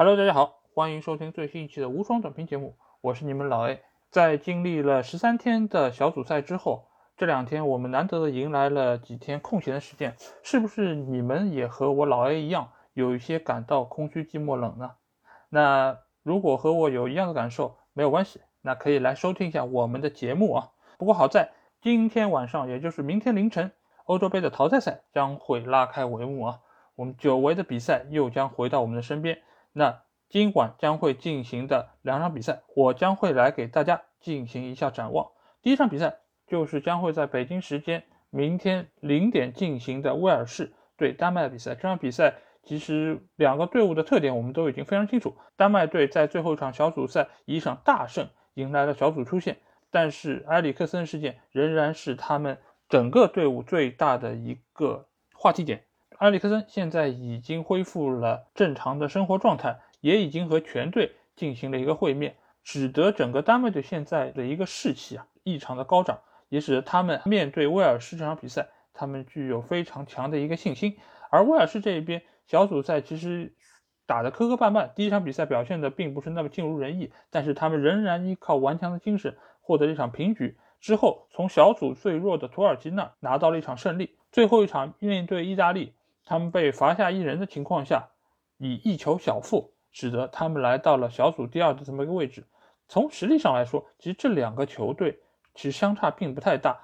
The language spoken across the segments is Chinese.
Hello，大家好，欢迎收听最新一期的无双短评节目，我是你们老 A。在经历了十三天的小组赛之后，这两天我们难得的迎来了几天空闲的时间，是不是你们也和我老 A 一样，有一些感到空虚、寂寞、冷呢？那如果和我有一样的感受，没有关系，那可以来收听一下我们的节目啊。不过好在今天晚上，也就是明天凌晨，欧洲杯的淘汰赛将会拉开帷幕啊，我们久违的比赛又将回到我们的身边。那今晚将会进行的两场比赛，我将会来给大家进行一下展望。第一场比赛就是将会在北京时间明天零点进行的威尔士对丹麦的比赛。这场比赛其实两个队伍的特点我们都已经非常清楚。丹麦队在最后一场小组赛以一场大胜迎来了小组出线，但是埃里克森事件仍然是他们整个队伍最大的一个话题点。埃里克森现在已经恢复了正常的生活状态，也已经和全队进行了一个会面，使得整个丹麦队现在的一个士气啊异常的高涨，也使得他们面对威尔士这场比赛，他们具有非常强的一个信心。而威尔士这一边小组赛其实打得磕磕绊绊，第一场比赛表现的并不是那么尽如人意，但是他们仍然依靠顽强的精神获得一场平局，之后从小组最弱的土耳其那拿到了一场胜利，最后一场面对意大利。他们被罚下一人的情况下，以一球小负，使得他们来到了小组第二的这么一个位置。从实力上来说，其实这两个球队其实相差并不太大。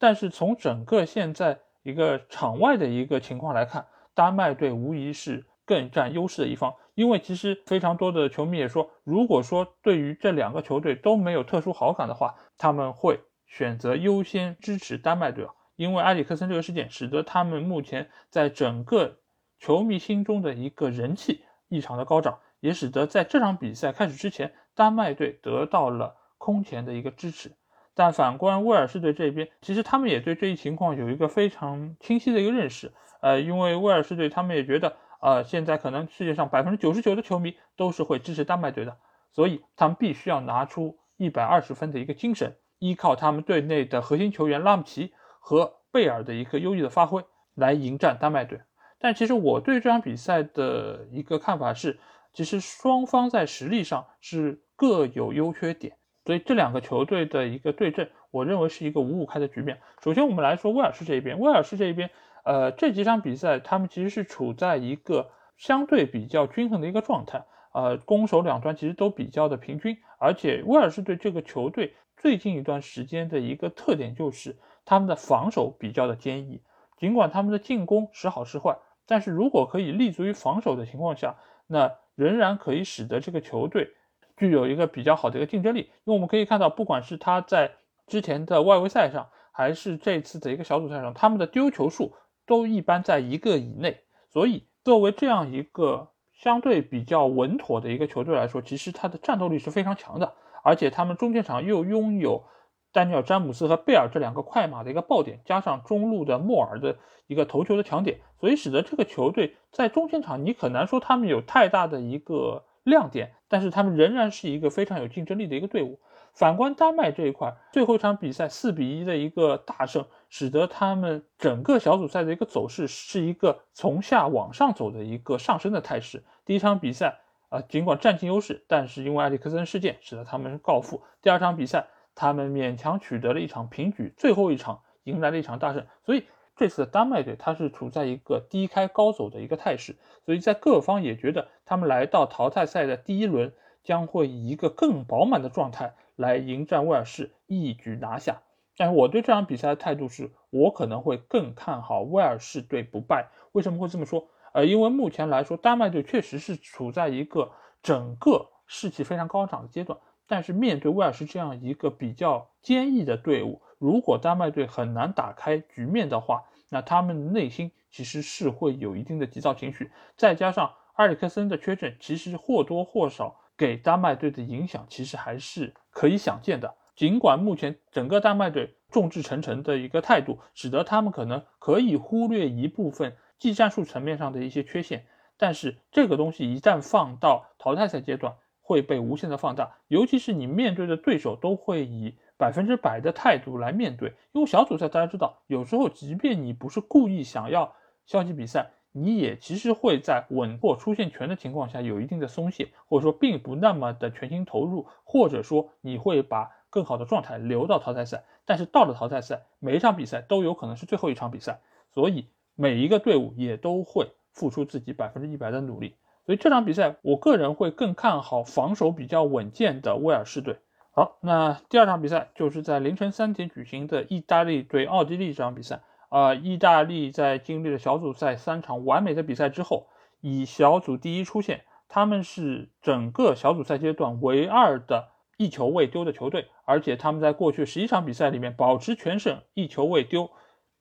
但是从整个现在一个场外的一个情况来看，丹麦队无疑是更占优势的一方。因为其实非常多的球迷也说，如果说对于这两个球队都没有特殊好感的话，他们会选择优先支持丹麦队啊。因为埃里克森这个事件，使得他们目前在整个球迷心中的一个人气异常的高涨，也使得在这场比赛开始之前，丹麦队得到了空前的一个支持。但反观威尔士队这边，其实他们也对这一情况有一个非常清晰的一个认识。呃，因为威尔士队他们也觉得，呃，现在可能世界上百分之九十九的球迷都是会支持丹麦队的，所以他们必须要拿出一百二十分的一个精神，依靠他们队内的核心球员拉姆齐。和贝尔的一个优异的发挥来迎战丹麦队，但其实我对这场比赛的一个看法是，其实双方在实力上是各有优缺点，所以这两个球队的一个对阵，我认为是一个五五开的局面。首先我们来说威尔士这一边，威尔士这一边，呃，这几场比赛他们其实是处在一个相对比较均衡的一个状态，呃，攻守两端其实都比较的平均，而且威尔士队这个球队最近一段时间的一个特点就是。他们的防守比较的坚毅，尽管他们的进攻时好时坏，但是如果可以立足于防守的情况下，那仍然可以使得这个球队具有一个比较好的一个竞争力。因为我们可以看到，不管是他在之前的外围赛上，还是这次的一个小组赛上，他们的丢球数都一般在一个以内。所以，作为这样一个相对比较稳妥的一个球队来说，其实他的战斗力是非常强的，而且他们中间场又拥有。丹尼尔·詹姆斯和贝尔这两个快马的一个爆点，加上中路的莫尔的一个头球的强点，所以使得这个球队在中前场，你很难说他们有太大的一个亮点，但是他们仍然是一个非常有竞争力的一个队伍。反观丹麦这一块，最后一场比赛四比一的一个大胜，使得他们整个小组赛的一个走势是一个从下往上走的一个上升的态势。第一场比赛啊，尽管占尽优势，但是因为埃里克森事件，使得他们告负。第二场比赛。他们勉强取得了一场平局，最后一场迎来了一场大胜，所以这次的丹麦队他是处在一个低开高走的一个态势，所以在各方也觉得他们来到淘汰赛的第一轮将会以一个更饱满的状态来迎战威尔士，一举拿下。但是我对这场比赛的态度是，我可能会更看好威尔士队不败。为什么会这么说？呃，因为目前来说，丹麦队确实是处在一个整个士气非常高涨的阶段。但是面对威尔士这样一个比较坚毅的队伍，如果丹麦队很难打开局面的话，那他们内心其实是会有一定的急躁情绪。再加上埃里克森的缺阵，其实或多或少给丹麦队的影响其实还是可以想见的。尽管目前整个丹麦队众志成城的一个态度，使得他们可能可以忽略一部分技战术层面上的一些缺陷，但是这个东西一旦放到淘汰赛阶段。会被无限的放大，尤其是你面对的对手都会以百分之百的态度来面对。因为小组赛大家知道，有时候即便你不是故意想要消极比赛，你也其实会在稳获出线权的情况下有一定的松懈，或者说并不那么的全心投入，或者说你会把更好的状态留到淘汰赛。但是到了淘汰赛，每一场比赛都有可能是最后一场比赛，所以每一个队伍也都会付出自己百分之一百的努力。所以这场比赛，我个人会更看好防守比较稳健的威尔士队。好，那第二场比赛就是在凌晨三点举行的意大利对奥地利这场比赛。啊，意大利在经历了小组赛三场完美的比赛之后，以小组第一出线。他们是整个小组赛阶段唯二的一球未丢的球队，而且他们在过去十一场比赛里面保持全胜，一球未丢，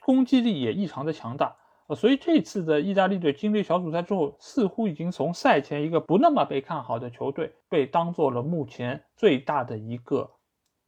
攻击力也异常的强大。呃，所以这次的意大利队经历小组赛之后，似乎已经从赛前一个不那么被看好的球队，被当做了目前最大的一个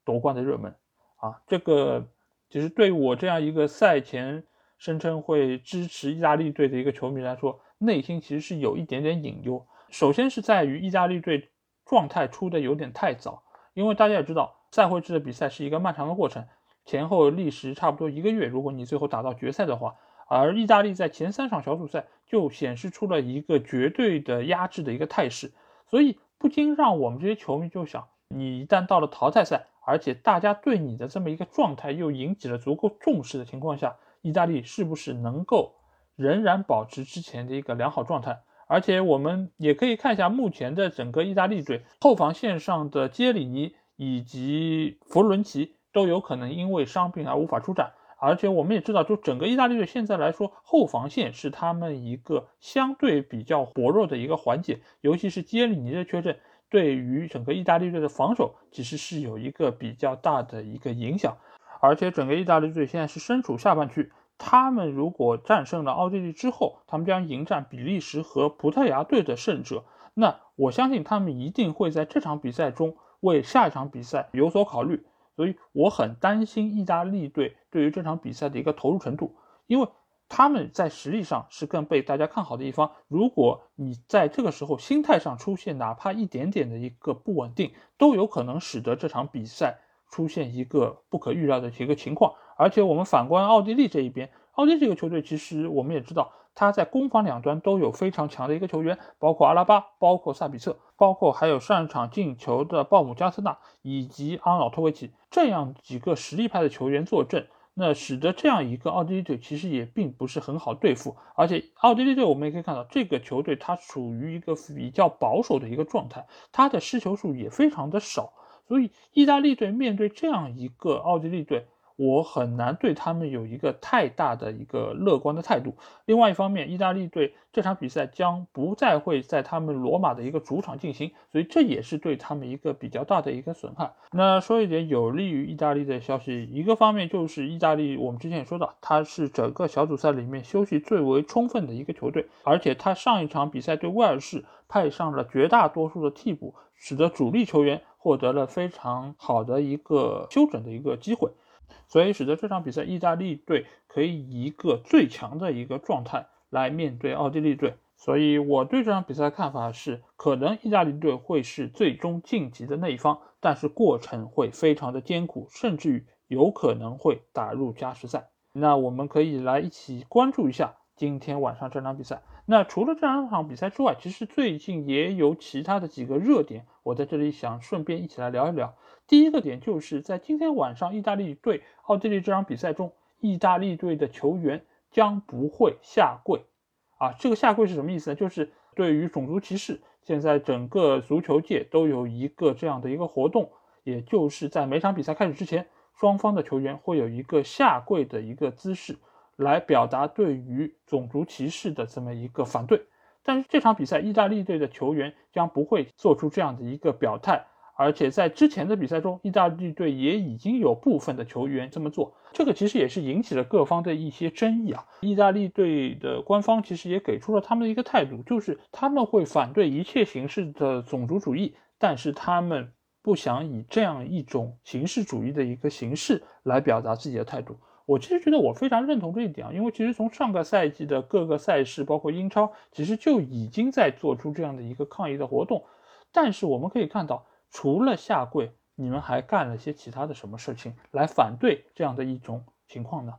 夺冠的热门。啊，这个其实对我这样一个赛前声称会支持意大利队的一个球迷来说，内心其实是有一点点隐忧。首先是在于意大利队状态出的有点太早，因为大家也知道，赛会制的比赛是一个漫长的过程，前后历时差不多一个月。如果你最后打到决赛的话。而意大利在前三场小组赛就显示出了一个绝对的压制的一个态势，所以不禁让我们这些球迷就想：你一旦到了淘汰赛，而且大家对你的这么一个状态又引起了足够重视的情况下，意大利是不是能够仍然保持之前的一个良好状态？而且我们也可以看一下目前的整个意大利队后防线上的杰里尼以及弗伦奇都有可能因为伤病而无法出战。而且我们也知道，就整个意大利队现在来说，后防线是他们一个相对比较薄弱的一个环节，尤其是杰里尼的缺阵，对于整个意大利队的防守其实是有一个比较大的一个影响。而且整个意大利队现在是身处下半区，他们如果战胜了奥地利之后，他们将迎战比利时和葡萄牙队的胜者，那我相信他们一定会在这场比赛中为下一场比赛有所考虑。所以我很担心意大利队对于这场比赛的一个投入程度，因为他们在实力上是更被大家看好的一方。如果你在这个时候心态上出现哪怕一点点的一个不稳定，都有可能使得这场比赛出现一个不可预料的一个情况。而且我们反观奥地利这一边，奥地利这个球队其实我们也知道。他在攻防两端都有非常强的一个球员，包括阿拉巴，包括萨比策，包括还有上场进球的鲍姆加斯纳以及阿瑙托维奇这样几个实力派的球员坐镇，那使得这样一个奥地利队其实也并不是很好对付。而且奥地利队我们也可以看到，这个球队它处于一个比较保守的一个状态，它的失球数也非常的少，所以意大利队面对这样一个奥地利队。我很难对他们有一个太大的一个乐观的态度。另外一方面，意大利队这场比赛将不再会在他们罗马的一个主场进行，所以这也是对他们一个比较大的一个损害。那说一点有利于意大利的消息，一个方面就是意大利，我们之前也说到，他是整个小组赛里面休息最为充分的一个球队，而且他上一场比赛对威尔士派上了绝大多数的替补，使得主力球员获得了非常好的一个休整的一个机会。所以使得这场比赛，意大利队可以以一个最强的一个状态来面对奥地利队。所以我对这场比赛的看法是，可能意大利队会是最终晋级的那一方，但是过程会非常的艰苦，甚至于有可能会打入加时赛。那我们可以来一起关注一下今天晚上这场比赛。那除了这两场比赛之外，其实最近也有其他的几个热点，我在这里想顺便一起来聊一聊。第一个点就是在今天晚上意大利对奥地利这场比赛中，意大利队的球员将不会下跪。啊，这个下跪是什么意思呢？就是对于种族歧视，现在整个足球界都有一个这样的一个活动，也就是在每场比赛开始之前，双方的球员会有一个下跪的一个姿势。来表达对于种族歧视的这么一个反对，但是这场比赛意大利队的球员将不会做出这样的一个表态，而且在之前的比赛中，意大利队也已经有部分的球员这么做，这个其实也是引起了各方的一些争议啊。意大利队的官方其实也给出了他们的一个态度，就是他们会反对一切形式的种族主义，但是他们不想以这样一种形式主义的一个形式来表达自己的态度。我其实觉得我非常认同这一点啊，因为其实从上个赛季的各个赛事，包括英超，其实就已经在做出这样的一个抗议的活动。但是我们可以看到，除了下跪，你们还干了些其他的什么事情来反对这样的一种情况呢？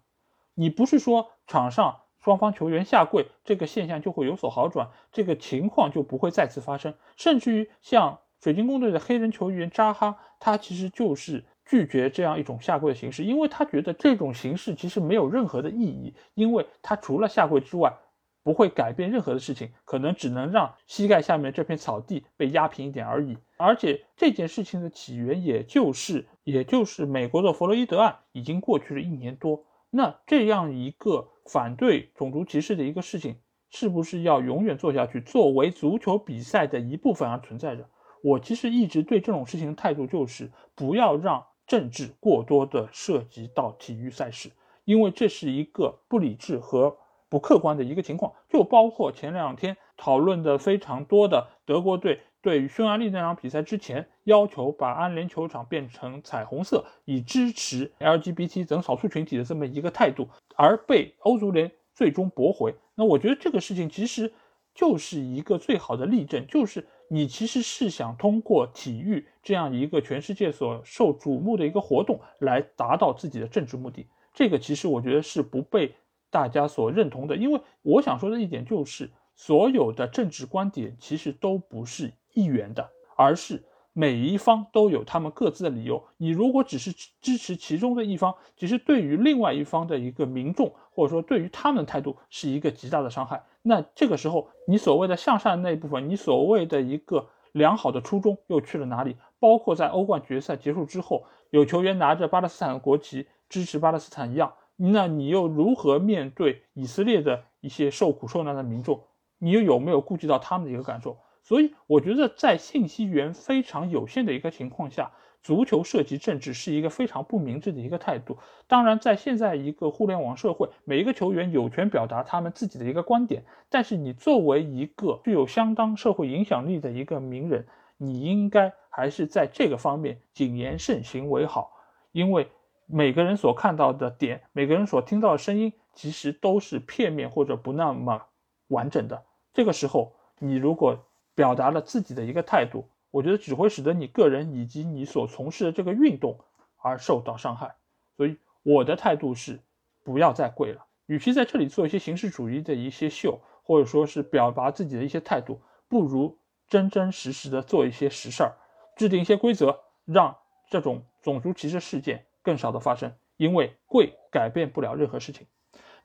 你不是说场上双方球员下跪，这个现象就会有所好转，这个情况就不会再次发生。甚至于像水晶宫队的黑人球员扎哈，他其实就是拒绝这样一种下跪的形式，因为他觉得这种形式其实没有任何的意义，因为他除了下跪之外。不会改变任何的事情，可能只能让膝盖下面这片草地被压平一点而已。而且这件事情的起源，也就是也就是美国的弗洛伊德案，已经过去了一年多。那这样一个反对种族歧视的一个事情，是不是要永远做下去，作为足球比赛的一部分而存在着？我其实一直对这种事情的态度就是，不要让政治过多的涉及到体育赛事，因为这是一个不理智和。不客观的一个情况，就包括前两天讨论的非常多的德国队对于匈牙利那场比赛之前要求把安联球场变成彩虹色，以支持 LGBT 等少数群体的这么一个态度，而被欧足联最终驳回。那我觉得这个事情其实就是一个最好的例证，就是你其实是想通过体育这样一个全世界所受瞩目的一个活动来达到自己的政治目的。这个其实我觉得是不被。大家所认同的，因为我想说的一点就是，所有的政治观点其实都不是一元的，而是每一方都有他们各自的理由。你如果只是支持其中的一方，其实对于另外一方的一个民众，或者说对于他们的态度是一个极大的伤害。那这个时候，你所谓的向善那一部分，你所谓的一个良好的初衷又去了哪里？包括在欧冠决赛结束之后，有球员拿着巴勒斯坦国旗支持巴勒斯坦一样。那你又如何面对以色列的一些受苦受难的民众？你又有没有顾及到他们的一个感受？所以我觉得，在信息源非常有限的一个情况下，足球涉及政治是一个非常不明智的一个态度。当然，在现在一个互联网社会，每一个球员有权表达他们自己的一个观点，但是你作为一个具有相当社会影响力的一个名人，你应该还是在这个方面谨言慎行为好，因为。每个人所看到的点，每个人所听到的声音，其实都是片面或者不那么完整的。这个时候，你如果表达了自己的一个态度，我觉得只会使得你个人以及你所从事的这个运动而受到伤害。所以，我的态度是不要再跪了。与其在这里做一些形式主义的一些秀，或者说是表达自己的一些态度，不如真真实实的做一些实事儿，制定一些规则，让这种种族歧视事件。更少的发生，因为贵改变不了任何事情。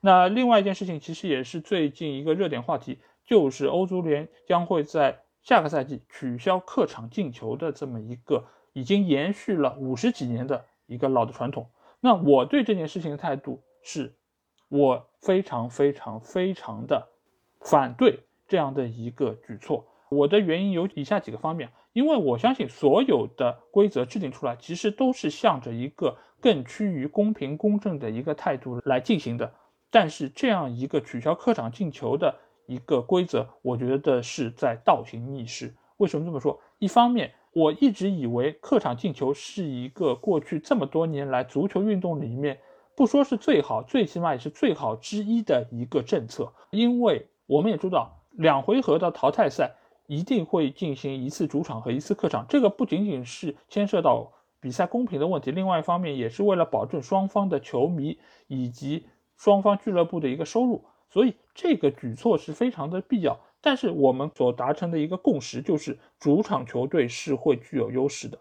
那另外一件事情，其实也是最近一个热点话题，就是欧足联将会在下个赛季取消客场进球的这么一个已经延续了五十几年的一个老的传统。那我对这件事情的态度是，我非常非常非常的反对这样的一个举措。我的原因有以下几个方面，因为我相信所有的规则制定出来，其实都是向着一个。更趋于公平公正的一个态度来进行的，但是这样一个取消客场进球的一个规则，我觉得是在倒行逆施。为什么这么说？一方面，我一直以为客场进球是一个过去这么多年来足球运动里面不说是最好，最起码也是最好之一的一个政策，因为我们也知道，两回合的淘汰赛一定会进行一次主场和一次客场，这个不仅仅是牵涉到。比赛公平的问题，另外一方面也是为了保证双方的球迷以及双方俱乐部的一个收入，所以这个举措是非常的必要。但是我们所达成的一个共识就是，主场球队是会具有优势的。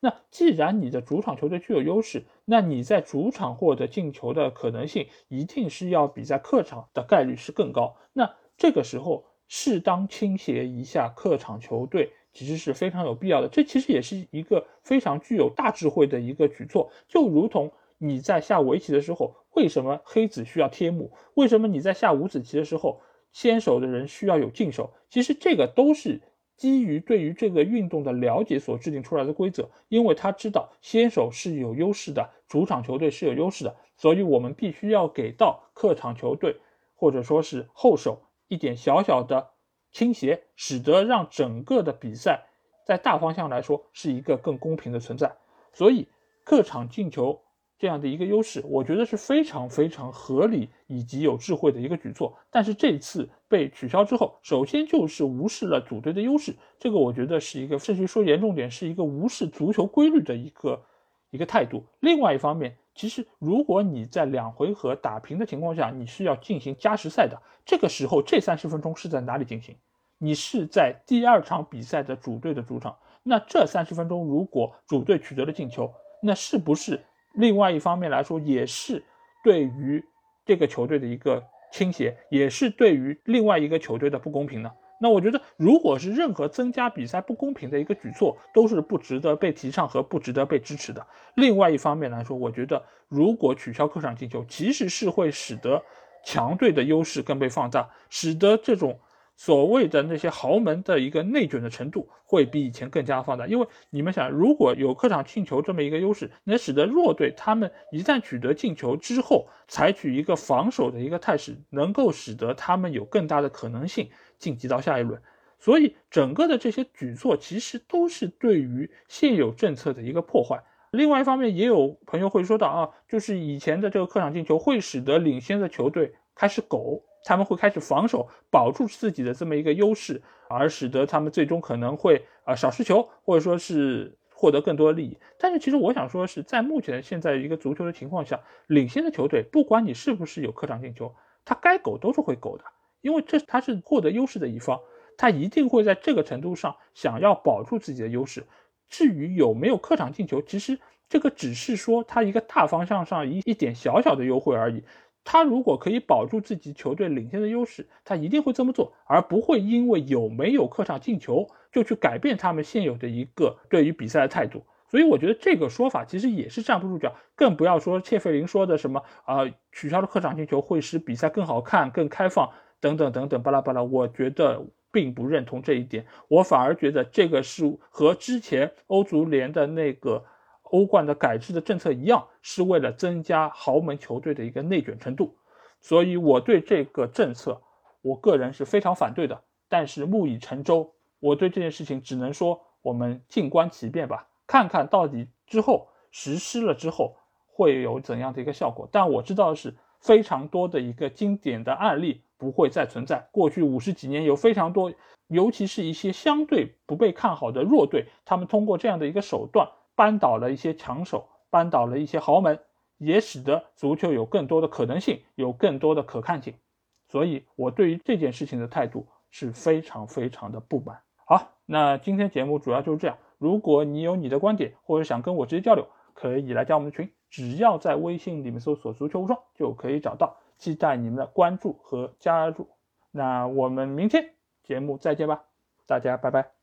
那既然你的主场球队具有优势，那你在主场获得进球的可能性一定是要比在客场的概率是更高。那这个时候适当倾斜一下客场球队。其实是非常有必要的，这其实也是一个非常具有大智慧的一个举措。就如同你在下围棋的时候，为什么黑子需要贴目？为什么你在下五子棋的时候，先手的人需要有进手？其实这个都是基于对于这个运动的了解所制定出来的规则。因为他知道先手是有优势的，主场球队是有优势的，所以我们必须要给到客场球队或者说是后手一点小小的。倾斜，使得让整个的比赛在大方向来说是一个更公平的存在。所以，客场进球这样的一个优势，我觉得是非常非常合理以及有智慧的一个举措。但是这次被取消之后，首先就是无视了主队的优势，这个我觉得是一个，甚至说严重点是一个无视足球规律的一个一个态度。另外一方面，其实如果你在两回合打平的情况下，你是要进行加时赛的，这个时候这三十分钟是在哪里进行？你是在第二场比赛的主队的主场，那这三十分钟如果主队取得了进球，那是不是另外一方面来说也是对于这个球队的一个倾斜，也是对于另外一个球队的不公平呢？那我觉得，如果是任何增加比赛不公平的一个举措，都是不值得被提倡和不值得被支持的。另外一方面来说，我觉得如果取消客场进球，其实是会使得强队的优势更被放大，使得这种。所谓的那些豪门的一个内卷的程度会比以前更加放大，因为你们想，如果有客场进球这么一个优势，能使得弱队他们一旦取得进球之后，采取一个防守的一个态势，能够使得他们有更大的可能性晋级到下一轮。所以，整个的这些举措其实都是对于现有政策的一个破坏。另外一方面，也有朋友会说到啊，就是以前的这个客场进球会使得领先的球队开始苟。他们会开始防守，保住自己的这么一个优势，而使得他们最终可能会啊少失球，或者说是获得更多的利益。但是其实我想说的，是在目前现在一个足球的情况下，领先的球队不管你是不是有客场进球，他该苟都是会苟的，因为这他是获得优势的一方，他一定会在这个程度上想要保住自己的优势。至于有没有客场进球，其实这个只是说他一个大方向上一一点小小的优惠而已。他如果可以保住自己球队领先的优势，他一定会这么做，而不会因为有没有客场进球就去改变他们现有的一个对于比赛的态度。所以我觉得这个说法其实也是站不住脚，更不要说切费林说的什么啊，取消了客场进球会使比赛更好看、更开放等等等等巴拉巴拉。我觉得并不认同这一点，我反而觉得这个是和之前欧足联的那个。欧冠的改制的政策一样，是为了增加豪门球队的一个内卷程度，所以我对这个政策，我个人是非常反对的。但是木已成舟，我对这件事情只能说，我们静观其变吧，看看到底之后实施了之后会有怎样的一个效果。但我知道的是，非常多的一个经典的案例不会再存在。过去五十几年有非常多，尤其是一些相对不被看好的弱队，他们通过这样的一个手段。扳倒了一些强手，扳倒了一些豪门，也使得足球有更多的可能性，有更多的可看性。所以，我对于这件事情的态度是非常非常的不满。好，那今天节目主要就是这样。如果你有你的观点，或者想跟我直接交流，可以来加我们的群，只要在微信里面搜索“足球无双”就可以找到。期待你们的关注和加入。那我们明天节目再见吧，大家拜拜。